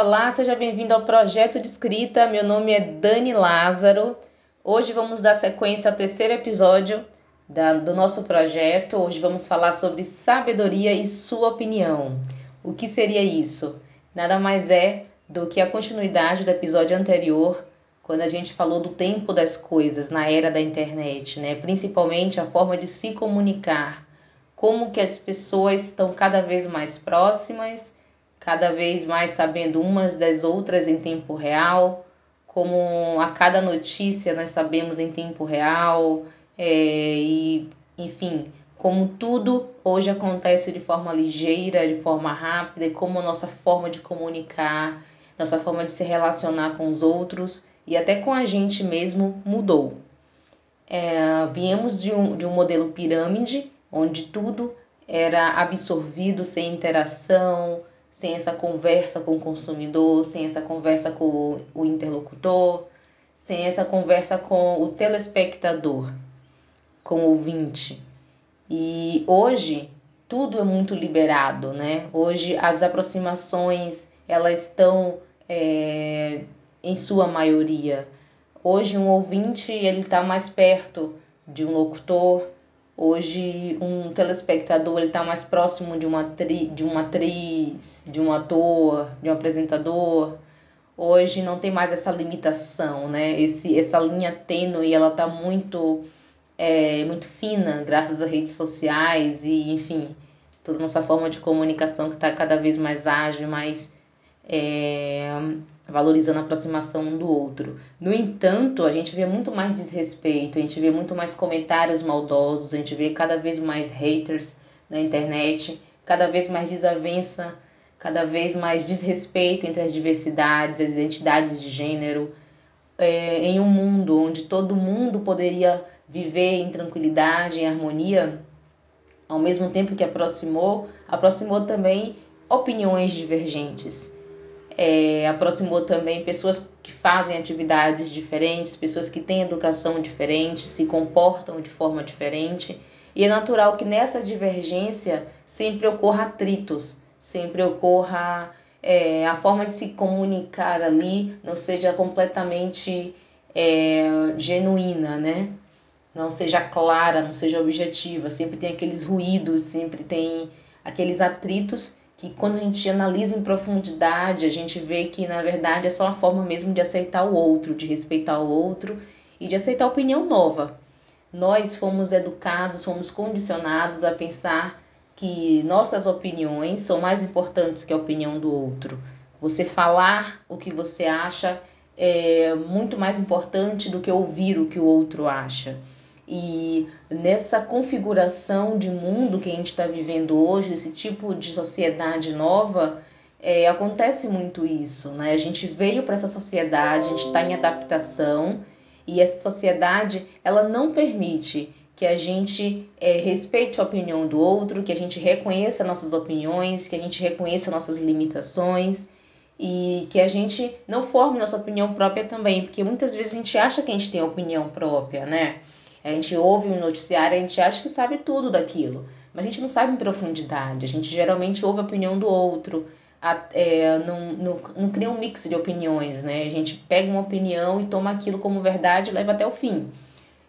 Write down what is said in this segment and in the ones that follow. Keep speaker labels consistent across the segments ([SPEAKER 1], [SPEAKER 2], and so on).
[SPEAKER 1] Olá, seja bem-vindo ao projeto de escrita. Meu nome é Dani Lázaro. Hoje vamos dar sequência ao terceiro episódio da, do nosso projeto. Hoje vamos falar sobre sabedoria e sua opinião. O que seria isso? Nada mais é do que a continuidade do episódio anterior, quando a gente falou do tempo das coisas na era da internet, né? Principalmente a forma de se comunicar, como que as pessoas estão cada vez mais próximas cada vez mais sabendo umas das outras em tempo real, como a cada notícia nós sabemos em tempo real, é, e enfim, como tudo hoje acontece de forma ligeira, de forma rápida, e como a nossa forma de comunicar, nossa forma de se relacionar com os outros e até com a gente mesmo mudou. É, viemos de um, de um modelo pirâmide, onde tudo era absorvido sem interação, sem essa conversa com o consumidor, sem essa conversa com o interlocutor, sem essa conversa com o telespectador, com o ouvinte. E hoje tudo é muito liberado, né? Hoje as aproximações elas estão é, em sua maioria. Hoje um ouvinte ele está mais perto de um locutor, Hoje, um telespectador está mais próximo de uma, tri, de uma atriz, de um ator, de um apresentador. Hoje não tem mais essa limitação, né? Esse, essa linha tênue, ela está muito, é, muito fina, graças às redes sociais e, enfim, toda a nossa forma de comunicação que está cada vez mais ágil, mais... É, valorizando a aproximação um do outro. No entanto, a gente vê muito mais desrespeito, a gente vê muito mais comentários maldosos, a gente vê cada vez mais haters na internet, cada vez mais desavença, cada vez mais desrespeito entre as diversidades, as identidades de gênero. É, em um mundo onde todo mundo poderia viver em tranquilidade, em harmonia, ao mesmo tempo que aproximou, aproximou também opiniões divergentes é, aproximou também pessoas que fazem atividades diferentes, pessoas que têm educação diferente, se comportam de forma diferente. E é natural que nessa divergência sempre ocorra atritos, sempre ocorra é, a forma de se comunicar ali não seja completamente é, genuína, né? Não seja clara, não seja objetiva. Sempre tem aqueles ruídos, sempre tem aqueles atritos que quando a gente analisa em profundidade, a gente vê que na verdade é só uma forma mesmo de aceitar o outro, de respeitar o outro e de aceitar a opinião nova. Nós fomos educados, fomos condicionados a pensar que nossas opiniões são mais importantes que a opinião do outro. Você falar o que você acha é muito mais importante do que ouvir o que o outro acha. E nessa configuração de mundo que a gente está vivendo hoje, esse tipo de sociedade nova, é, acontece muito isso, né? A gente veio para essa sociedade, a gente está em adaptação e essa sociedade ela não permite que a gente é, respeite a opinião do outro, que a gente reconheça nossas opiniões, que a gente reconheça nossas limitações e que a gente não forme nossa opinião própria também, porque muitas vezes a gente acha que a gente tem opinião própria, né? A gente ouve um noticiário, a gente acha que sabe tudo daquilo, mas a gente não sabe em profundidade. A gente geralmente ouve a opinião do outro, a, é, não, não, não cria um mix de opiniões, né? A gente pega uma opinião e toma aquilo como verdade e leva até o fim.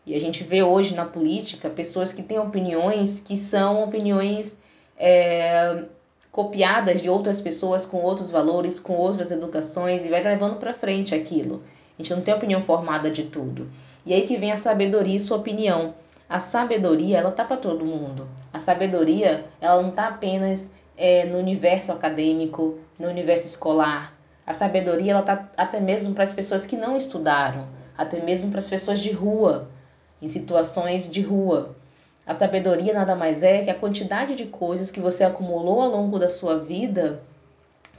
[SPEAKER 1] E a gente vê hoje na política pessoas que têm opiniões que são opiniões é, copiadas de outras pessoas com outros valores, com outras educações e vai levando para frente aquilo. A gente não tem opinião formada de tudo. E aí que vem a sabedoria e sua opinião. A sabedoria, ela tá para todo mundo. A sabedoria, ela não tá apenas é, no universo acadêmico, no universo escolar. A sabedoria, ela tá até mesmo para as pessoas que não estudaram, até mesmo para as pessoas de rua, em situações de rua. A sabedoria nada mais é que a quantidade de coisas que você acumulou ao longo da sua vida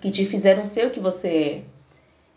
[SPEAKER 1] que te fizeram ser o que você é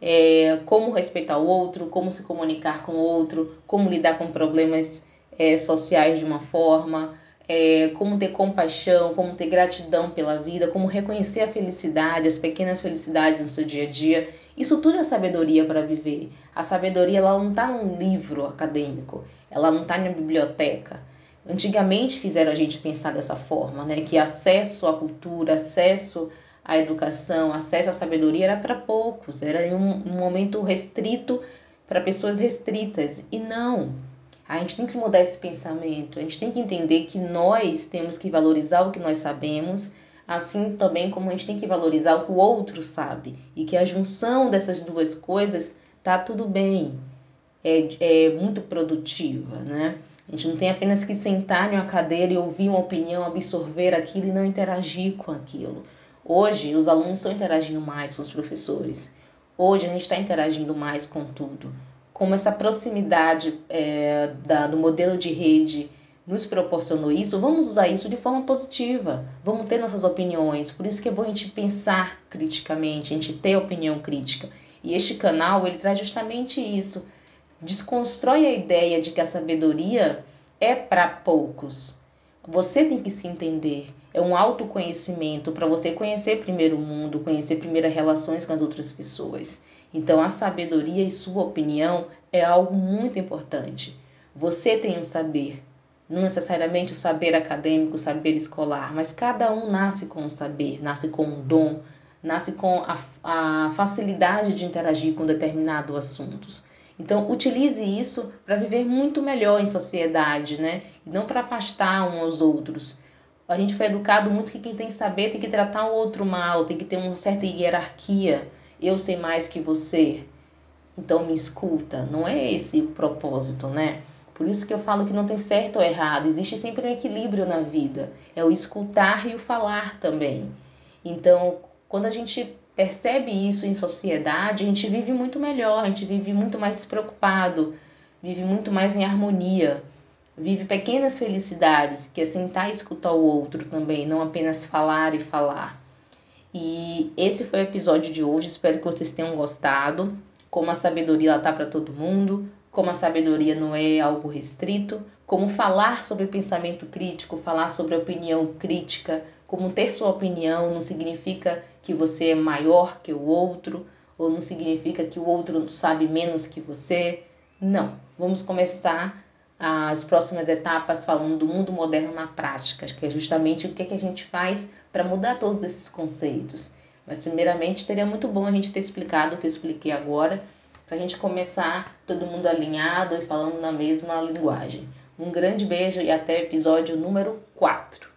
[SPEAKER 1] é, como respeitar o outro, como se comunicar com o outro, como lidar com problemas é, sociais de uma forma, é, como ter compaixão, como ter gratidão pela vida, como reconhecer a felicidade, as pequenas felicidades no seu dia a dia. Isso tudo é sabedoria para viver. A sabedoria ela não está num livro acadêmico, ela não está na biblioteca. Antigamente fizeram a gente pensar dessa forma, né? Que acesso à cultura, acesso à educação, acesso à sabedoria era para poucos, era um, um momento restrito para pessoas restritas. E não, a gente tem que mudar esse pensamento, a gente tem que entender que nós temos que valorizar o que nós sabemos, assim também como a gente tem que valorizar o que o outro sabe, e que a junção dessas duas coisas tá tudo bem, é, é muito produtiva, né? A gente não tem apenas que sentar em uma cadeira e ouvir uma opinião, absorver aquilo e não interagir com aquilo. Hoje, os alunos estão interagindo mais com os professores. Hoje, a gente está interagindo mais com tudo. Como essa proximidade é, da, do modelo de rede nos proporcionou isso, vamos usar isso de forma positiva. Vamos ter nossas opiniões. Por isso que é bom a gente pensar criticamente, a gente ter opinião crítica. E este canal, ele traz justamente isso desconstrói a ideia de que a sabedoria é para poucos. Você tem que se entender. É um autoconhecimento para você conhecer primeiro o mundo, conhecer primeiro as relações com as outras pessoas. Então, a sabedoria e sua opinião é algo muito importante. Você tem um saber, não necessariamente o saber acadêmico, o saber escolar, mas cada um nasce com um saber, nasce com um dom, nasce com a, a facilidade de interagir com determinados assuntos. Então, utilize isso para viver muito melhor em sociedade, né? E não para afastar uns aos outros. A gente foi educado muito que quem tem saber tem que tratar o outro mal, tem que ter uma certa hierarquia. Eu sei mais que você, então me escuta. Não é esse o propósito, né? Por isso que eu falo que não tem certo ou errado, existe sempre um equilíbrio na vida. É o escutar e o falar também. Então, quando a gente percebe isso em sociedade, a gente vive muito melhor, a gente vive muito mais despreocupado, vive muito mais em harmonia, vive pequenas felicidades, que é sentar e escutar o outro também, não apenas falar e falar. E esse foi o episódio de hoje, espero que vocês tenham gostado. Como a sabedoria ela tá para todo mundo, como a sabedoria não é algo restrito, como falar sobre pensamento crítico, falar sobre opinião crítica, como ter sua opinião não significa que você é maior que o outro, ou não significa que o outro sabe menos que você. Não. Vamos começar as próximas etapas falando do mundo moderno na prática, que é justamente o que, que a gente faz para mudar todos esses conceitos. Mas, primeiramente, seria muito bom a gente ter explicado o que eu expliquei agora, para a gente começar todo mundo alinhado e falando na mesma linguagem. Um grande beijo e até o episódio número 4.